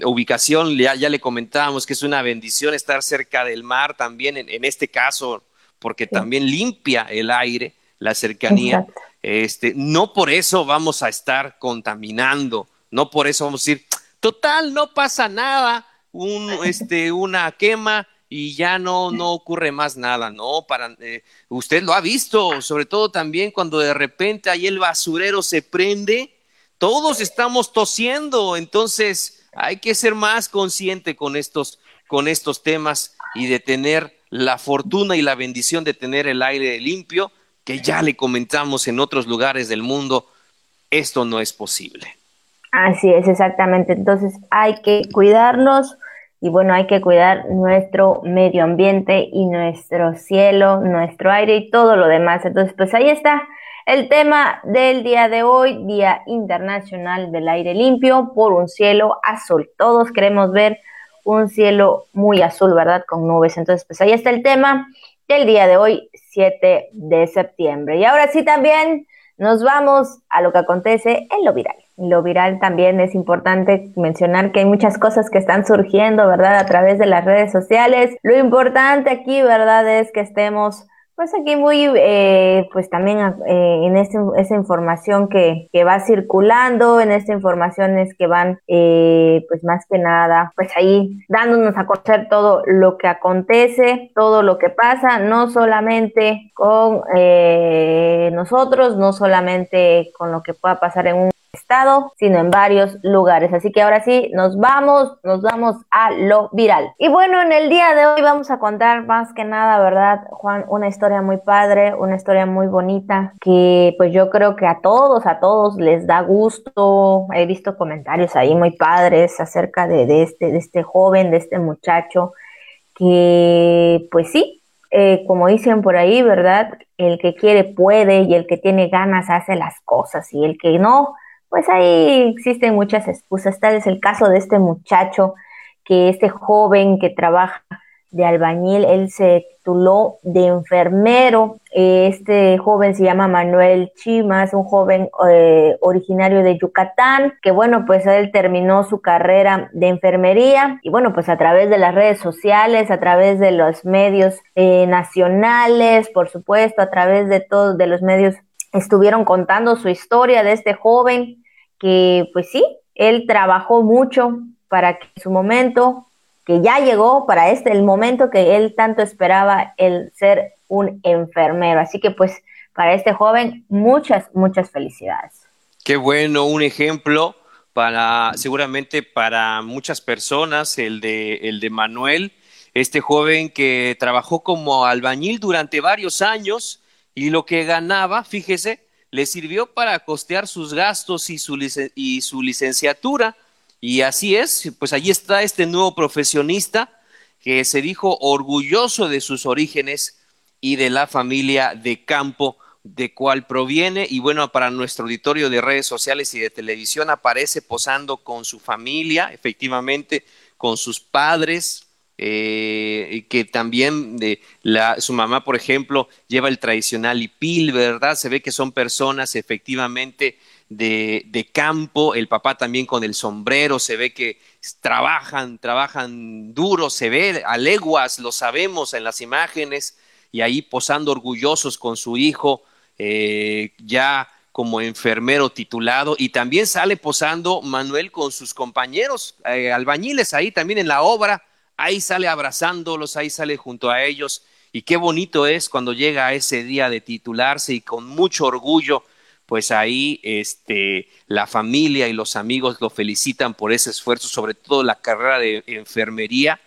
ubicación, ya, ya, le comentábamos que es una bendición estar cerca del mar también, en, este caso, porque también limpia el aire, la cercanía. Este, no por eso vamos a estar contaminando, no por eso vamos a decir, total, no pasa nada, un, este, una quema y ya no, no ocurre más nada, ¿no? Para, eh, usted lo ha visto, sobre todo también cuando de repente ahí el basurero se prende, todos estamos tosiendo, entonces hay que ser más consciente con estos, con estos temas y de tener la fortuna y la bendición de tener el aire limpio, que ya le comentamos en otros lugares del mundo, esto no es posible.
Así es, exactamente. Entonces hay que cuidarnos y bueno, hay que cuidar nuestro medio ambiente y nuestro cielo, nuestro aire y todo lo demás. Entonces, pues ahí está el tema del día de hoy, Día Internacional del Aire Limpio por un cielo azul. Todos queremos ver un cielo muy azul, ¿verdad? Con nubes. Entonces, pues ahí está el tema del día de hoy, 7 de septiembre. Y ahora sí también nos vamos a lo que acontece en lo viral. Lo viral también es importante mencionar que hay muchas cosas que están surgiendo, ¿verdad? A través de las redes sociales. Lo importante aquí, ¿verdad? Es que estemos pues aquí muy, eh, pues también eh, en este, esa información que, que, va circulando, en esta información es que van, eh, pues más que nada, pues ahí dándonos a conocer todo lo que acontece, todo lo que pasa, no solamente con nosotros, no solamente con lo que pueda pasar en un estado, sino en varios lugares. Así que ahora sí, nos vamos, nos vamos a lo viral. Y bueno, en el día de hoy vamos a contar más que nada, ¿verdad, Juan? Una historia muy padre, una historia muy bonita, que pues yo creo que a todos, a todos les da gusto. He visto comentarios ahí muy padres acerca de, este, de este joven, de este muchacho, que pues sí, eh, como dicen por ahí, ¿verdad? El que quiere puede y el que tiene ganas hace las cosas y el que no, pues ahí existen muchas excusas. Tal es el caso de este muchacho, que este joven que trabaja de albañil, él se tituló de enfermero. Este joven se llama Manuel Chimas, un joven eh, originario de Yucatán, que bueno, pues él terminó su carrera de enfermería y bueno, pues a través de las redes sociales, a través de los medios eh, nacionales, por supuesto, a través de todos de los medios estuvieron contando su historia de este joven que, pues sí, él trabajó mucho para que su momento, que ya llegó para este, el momento que él tanto esperaba, el ser un enfermero. Así que pues para este joven, muchas, muchas felicidades.
Qué bueno, un ejemplo para seguramente para muchas personas, el de, el de Manuel, este joven que trabajó como albañil durante varios años y lo que ganaba, fíjese, le sirvió para costear sus gastos y su, y su licenciatura. Y así es, pues allí está este nuevo profesionista que se dijo orgulloso de sus orígenes y de la familia de campo de cuál proviene y bueno, para nuestro auditorio de redes sociales y de televisión aparece posando con su familia, efectivamente, con sus padres, eh, que también su mamá, por ejemplo, lleva el tradicional hipil, ¿verdad? Se ve que son personas efectivamente de, de, campo, el papá también con el sombrero, se ve que trabajan, trabajan duro, se ve a leguas, lo sabemos en las imágenes, y ahí posando orgullosos con su hijo, eh, ya como enfermero titulado y también sale posando Manuel con sus compañeros eh, albañiles ahí también en la obra, ahí sale abrazándolos, ahí sale junto a ellos. Y qué bonito es cuando llega ese día de titularse y con mucho orgullo pues ahí este, la familia y los amigos lo felicitan por ese esfuerzo, sobre todo la carrera de enfermería,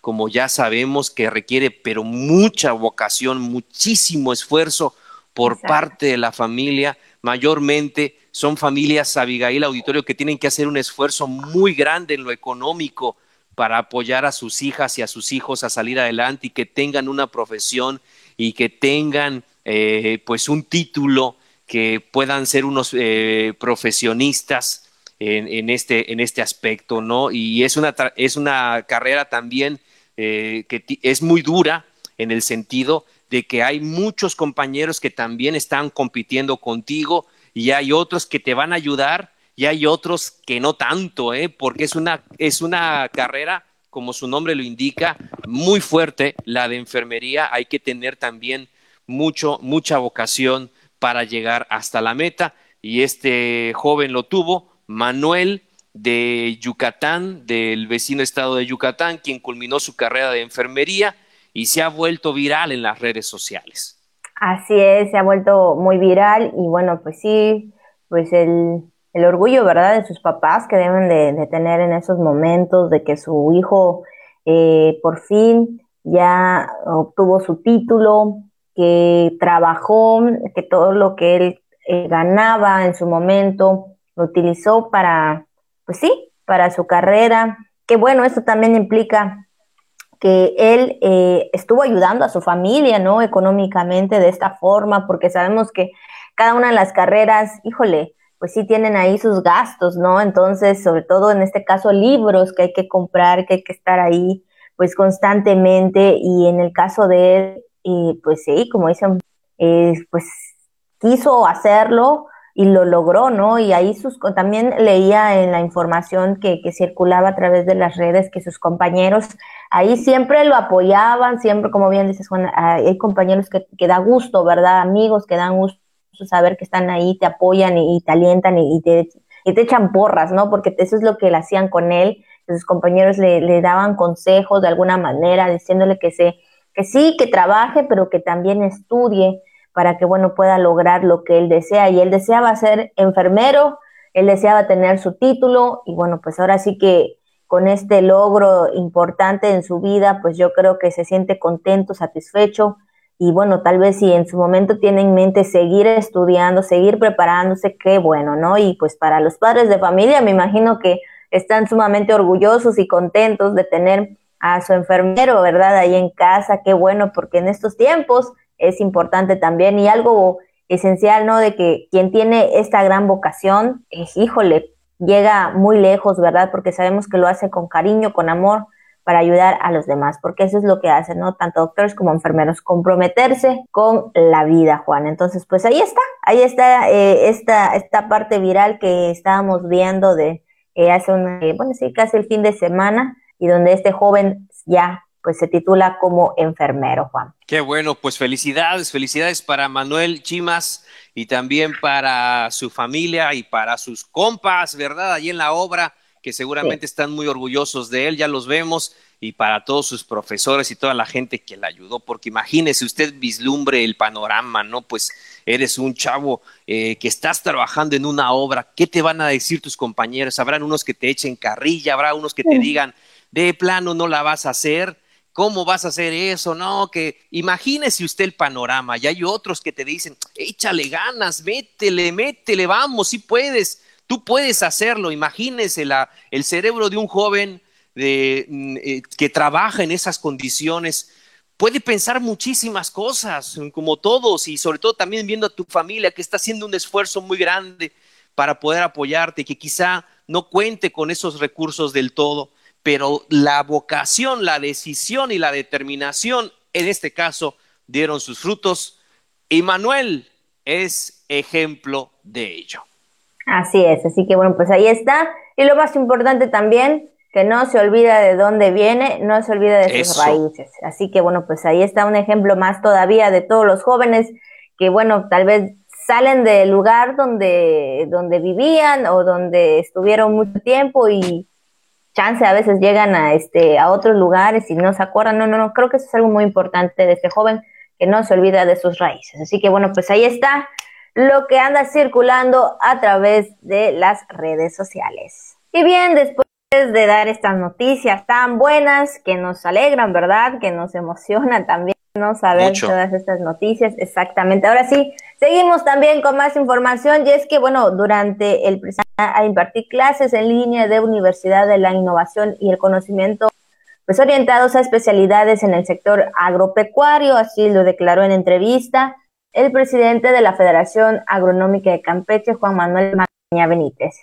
como ya sabemos que requiere pero mucha vocación, muchísimo esfuerzo, por parte de la familia, mayormente son familias Abigail Auditorio que tienen que hacer un esfuerzo muy grande en lo económico para apoyar a sus hijas y a sus hijos a salir adelante y que tengan una profesión y que tengan eh, pues un título que puedan ser unos eh, profesionistas en, este, en este aspecto, ¿no? Y es una, es una carrera también eh, que es muy dura en el sentido de que hay muchos compañeros que también están compitiendo contigo y hay otros que te van a ayudar y hay otros que no tanto, ¿eh? porque es una, es una carrera, como su nombre lo indica, muy fuerte, la de enfermería. Hay que tener también mucho, mucha vocación para llegar hasta la meta y este joven lo tuvo, Manuel de Yucatán, del vecino estado de Yucatán, quien culminó su carrera de enfermería y se ha vuelto viral en las redes sociales.
Así es, se ha vuelto muy viral y bueno, pues sí, pues el, el orgullo, ¿verdad?, de sus papás que deben de, tener en esos momentos de que su hijo eh, por fin ya obtuvo su título, que trabajó, que todo lo que él eh, ganaba en su momento lo utilizó para, pues sí, para su carrera. Que bueno, esto también implica que él eh, estuvo ayudando a su familia, ¿no? Económicamente de esta forma, porque sabemos que cada una de las carreras, híjole, pues sí tienen ahí sus gastos, ¿no? Entonces, sobre todo en este caso, libros que hay que comprar, que hay que estar ahí, pues constantemente, y en el caso de él, pues sí, como dicen, eh, pues quiso hacerlo y lo logró, ¿no? Y ahí sus, también leía en la información que, que circulaba a través de las redes que sus compañeros ahí siempre lo apoyaban, siempre, como bien dices, Juan, hay compañeros que, que da gusto, ¿verdad? Amigos que dan gusto saber que están ahí, te apoyan y, te alientan y, te, te echan porras, ¿no? Porque eso es lo que le hacían con él, sus compañeros le, le daban consejos de alguna manera, diciéndole que, se, que sí, que trabaje, pero que también estudie para que, bueno, pueda lograr lo que él desea. Y él deseaba ser enfermero, él deseaba tener su título y, bueno, pues ahora sí que con este logro importante en su vida, pues yo creo que se siente contento, satisfecho y bueno, tal vez si en su momento tiene en mente seguir estudiando, seguir preparándose, qué bueno, ¿no? Y pues para los padres de familia me imagino que están sumamente orgullosos y contentos de tener a su enfermero, ¿verdad? Ahí en casa, qué bueno, porque en estos tiempos es importante también y algo esencial, ¿no? De que quien tiene esta gran vocación, es, híjole, llega muy lejos, ¿verdad? Porque sabemos que lo hace con cariño, con amor, para ayudar a los demás, porque eso es lo que hacen, ¿no? Tanto doctores como enfermeros, comprometerse con la vida, Juan. Entonces, pues ahí está, ahí está eh, esta, esta parte viral que estábamos viendo de eh, hace un, eh, bueno, sí, casi el fin de semana, y donde este joven ya pues se titula como enfermero, Juan.
Qué bueno, pues felicidades, felicidades para Manuel Chimas y también para su familia y para sus compas, ¿verdad? Allí en la obra, que seguramente están muy orgullosos de él, ya los vemos, y para todos sus profesores y toda la gente que le ayudó, porque imagínese usted vislumbre el panorama, ¿no? Pues eres un chavo eh, que estás trabajando en una obra, ¿qué te van a decir tus compañeros? Habrán unos que te echen carrilla, habrá unos que te digan, de plano no la vas a hacer, ¿Cómo vas a hacer eso? No, que imagínese usted el panorama. Y hay otros que te dicen, échale ganas, métele, métele, vamos, si puedes, tú puedes hacerlo. Imagínese la, el cerebro de un joven mm, eh, que trabaja en esas condiciones. Puede pensar muchísimas cosas, como todos, y sobre todo también viendo a tu familia que está haciendo un esfuerzo muy grande para poder apoyarte, que quizá no cuente con esos recursos del todo pero la vocación, la decisión y la determinación, en este caso, dieron sus frutos. Y Manuel es ejemplo de ello.
Así es, así que bueno, pues ahí está. Y lo más importante también, que no se olvida de dónde viene, no se olvida de sus raíces. Así que bueno, pues ahí está un ejemplo más todavía de todos los jóvenes que bueno, tal vez salen del lugar donde, donde vivían o donde estuvieron mucho tiempo y chance a veces llegan a este a otros lugares y no se acuerdan. No, no, no, creo que eso es algo muy importante de este joven que no se olvida de sus raíces. Así que bueno, pues ahí está lo que anda circulando a través de las redes sociales. Y bien, después de dar estas noticias tan buenas que nos alegran, ¿verdad? Que nos emocionan también no saber todas estas noticias. Exactamente. Ahora sí, seguimos también con más información y es que, bueno, durante el a impartir clases en línea de Universidad de la Innovación y el Conocimiento, pues orientados a especialidades en el sector agropecuario, así lo declaró en entrevista el presidente de la Federación Agronómica de Campeche, Juan Manuel Magaña Benítez.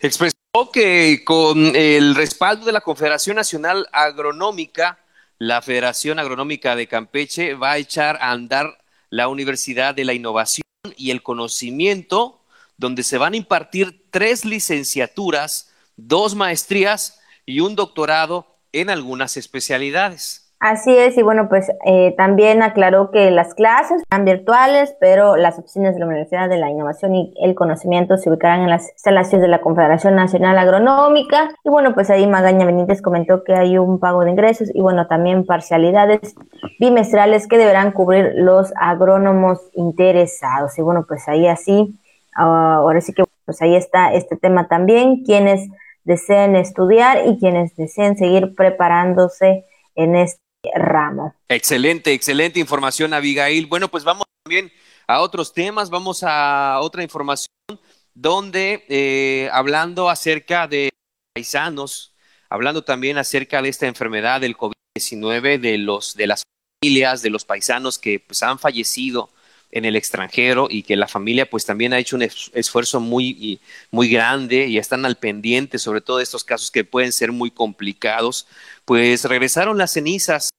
Expresó que con el respaldo de la Confederación Nacional Agronómica, la Federación Agronómica de Campeche va a echar a andar la Universidad de la Innovación y el Conocimiento, donde se van a impartir tres licenciaturas, dos maestrías y un doctorado en algunas especialidades.
Así es, y bueno, pues eh, también aclaró que las clases están virtuales, pero las oficinas de la Universidad de la Innovación y el Conocimiento se ubicarán en las instalaciones de la Confederación Nacional Agronómica. Y bueno, pues ahí Magaña Benítez comentó que hay un pago de ingresos y bueno, también parcialidades bimestrales que deberán cubrir los agrónomos interesados. Y bueno, pues ahí así, ah, ahora sí que pues ahí está este tema también, quienes deseen estudiar y quienes deseen seguir preparándose en este ramo.
Excelente, excelente información, Abigail. Bueno, pues vamos también a otros temas, vamos a otra información donde eh, hablando acerca de paisanos, hablando también acerca de esta enfermedad del COVID-19, de los de las familias, de los paisanos que pues, han fallecido en el extranjero y que la familia pues también ha hecho un esfuerzo muy, muy grande y están al pendiente sobre todo de estos casos que pueden ser muy complicados, pues regresaron las cenizas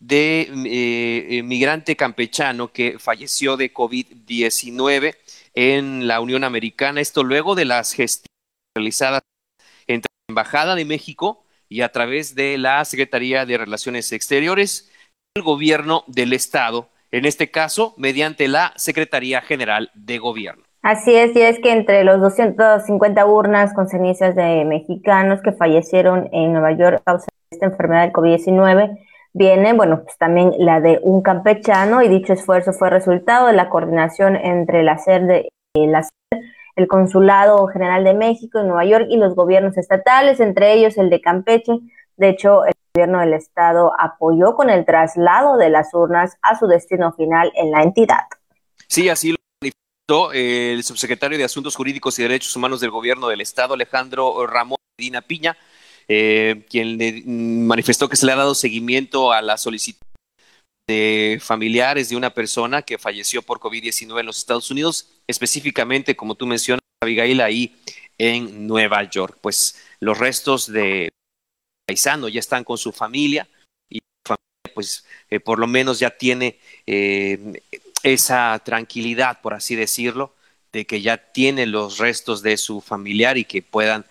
de eh, migrante campechano que falleció de COVID-19 en la Unión Americana. Esto luego de las gestiones realizadas entre la Embajada de México y a través de la Secretaría de Relaciones Exteriores, el gobierno del Estado, en este caso mediante la Secretaría General de Gobierno.
Así es, y es que entre los 250 urnas con cenizas de mexicanos que fallecieron en Nueva York a causa de esta enfermedad del COVID-19, viene, bueno, pues también la de un campechano y dicho esfuerzo fue resultado de la coordinación entre la SER de la el Consulado General de México en Nueva York y los gobiernos estatales, entre ellos el de Campeche. De hecho, el gobierno del estado apoyó con el traslado de las urnas a su destino final en la entidad.
Sí, así lo manifestó el subsecretario de Asuntos Jurídicos y Derechos Humanos del gobierno del estado, Alejandro Ramón Medina Piña, eh, quien le manifestó que se le ha dado seguimiento a la solicitud de familiares de una persona que falleció por COVID-19 en los Estados Unidos, específicamente, como tú mencionas, Abigail, ahí en Nueva York. Pues los restos de paisano ya están con su familia y familia, pues eh, por lo menos ya tiene eh, esa tranquilidad, por así decirlo, de que ya tiene los restos de su familiar y que puedan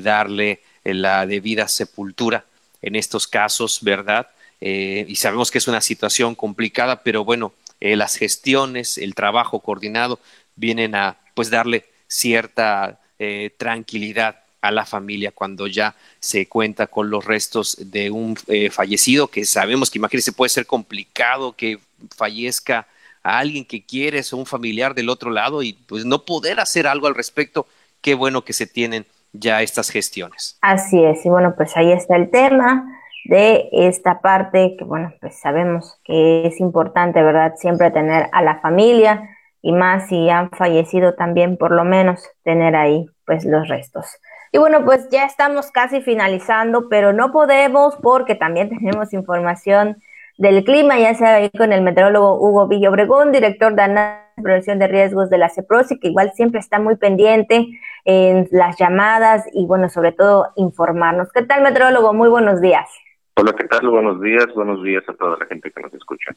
darle la debida sepultura en estos casos, ¿verdad? eh, y sabemos que es una situación complicada, pero bueno, eh, las gestiones, el trabajo coordinado vienen a pues darle cierta eh, tranquilidad a la familia cuando ya se cuenta con los restos de un fallecido, que sabemos que imagínense puede ser complicado que fallezca a alguien que quieres o un familiar del otro lado y pues no poder hacer algo al respecto, qué bueno que se tienen ya estas gestiones.
Así es, y bueno, pues ahí está el tema de esta parte que, bueno, pues sabemos que es importante, ¿verdad? Siempre tener a la familia y más si han fallecido también, por lo menos tener ahí, pues, los restos. Y bueno, pues ya estamos casi finalizando, pero no podemos porque también tenemos información del clima, ya sea ahí con el meteorólogo Hugo Villobregón, director de análisis de prevención de riesgos de la CEPROSI, que igual siempre está muy pendiente en las llamadas y bueno, sobre todo informarnos. ¿Qué tal, meteorólogo? Muy buenos días.
Hola, ¿qué tal? Buenos días, buenos días a toda la gente que nos escucha.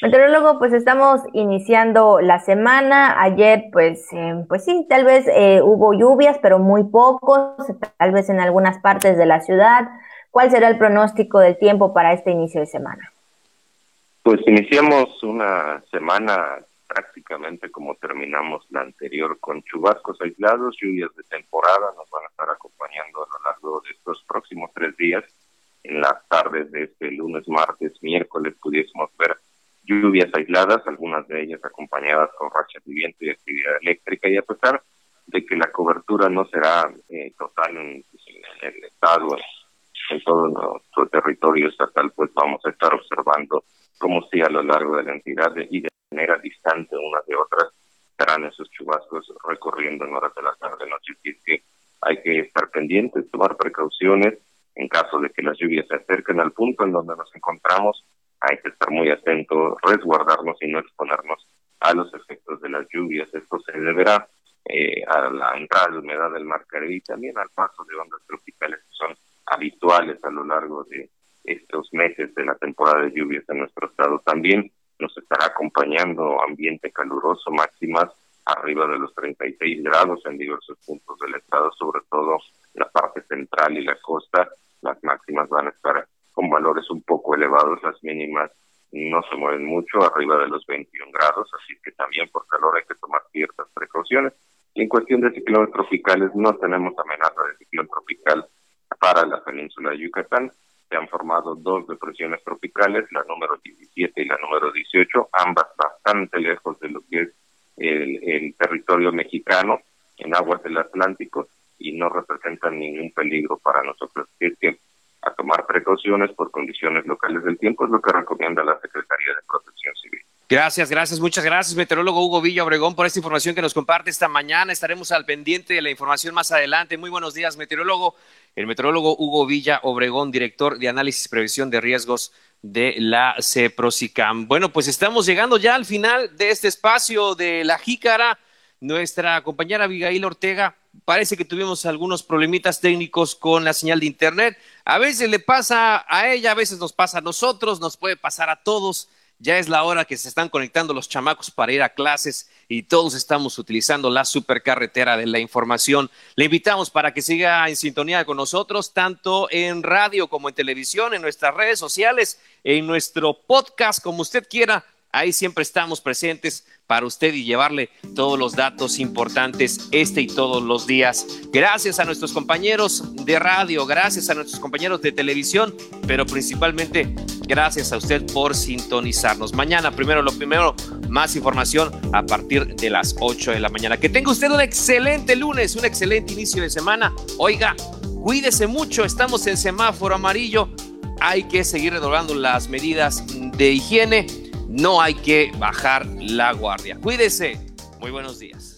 Meteorólogo, pues estamos iniciando la semana. Ayer, pues, eh, pues sí, tal vez eh, hubo lluvias, pero muy pocos, tal vez en algunas partes de la ciudad. ¿Cuál será el pronóstico del tiempo para este inicio de semana?
Pues iniciamos una semana prácticamente como terminamos la anterior, con chubascos aislados, lluvias de temporada, nos van a estar acompañando a lo largo de estos próximos tres días. En las tardes de este lunes, martes, miércoles pudiésemos ver lluvias aisladas, algunas de ellas acompañadas con rachas de viento y actividad eléctrica, y a pesar de que la cobertura no será eh, total en, el estado, en todo nuestro territorio estatal, pues vamos a estar observando cómo si a lo largo de la entidad y de manera distante unas de otras estarán esos chubascos recorriendo en horas de la tarde, noche, y es que hay que estar pendientes, tomar precauciones, en caso de que las lluvias se acerquen al punto en donde nos encontramos, hay que estar muy atentos, resguardarnos y no exponernos a los efectos de las lluvias. Esto se deberá eh, a la entrada de humedad del mar Caribe y también al paso de ondas tropicales que son habituales a lo largo de estos meses de la temporada de lluvias en nuestro estado. También nos estará acompañando ambiente caluroso, máximas arriba de los 36 grados en diversos puntos del estado, sobre todo la parte central y la costa, las máximas van a estar con valores un poco elevados, las mínimas no se mueven mucho, arriba de los 21 grados, así que también por calor hay que tomar ciertas precauciones. Y en cuestión de ciclones tropicales, no tenemos amenaza de ciclón tropical para la península de Yucatán. Se han formado dos depresiones tropicales, la número 17 y la número 18, ambas bastante lejos de lo que es el, el territorio mexicano en aguas del Atlántico y no representan ningún peligro para nosotros. Es que a tomar precauciones por condiciones locales del tiempo es lo que recomienda la Secretaría de Protección Civil.
Gracias, gracias, muchas gracias, meteorólogo Hugo Villa Obregón, por esta información que nos comparte esta mañana. Estaremos al pendiente de la información más adelante. Muy buenos días, meteorólogo. El meteorólogo Hugo Villa Obregón, director de análisis y previsión de riesgos de la CEPROSICAM. Bueno, pues estamos llegando ya al final de este espacio de la jícara. Nuestra compañera Abigail Ortega parece que tuvimos algunos problemitas técnicos con la señal de internet. A veces le pasa a ella, a veces nos pasa a nosotros, nos puede pasar a todos. Ya es la hora que se están conectando los chamacos para ir a clases y todos estamos utilizando la supercarretera de la información. Le invitamos para que siga en sintonía con nosotros, tanto en radio como en televisión, en nuestras redes sociales, en nuestro podcast, como usted quiera. Ahí siempre estamos presentes para usted y llevarle todos los datos importantes este y todos los días. Gracias a nuestros compañeros de radio, gracias a nuestros compañeros de televisión, pero principalmente gracias a usted por sintonizarnos. Mañana, primero lo primero, más información a partir de las 8 de la mañana. Que tenga usted un excelente lunes, un excelente inicio de semana. Oiga, cuídese mucho, estamos en semáforo amarillo. Hay que seguir renovando las medidas de higiene no hay que bajar la guardia. Cuídese. Muy buenos días.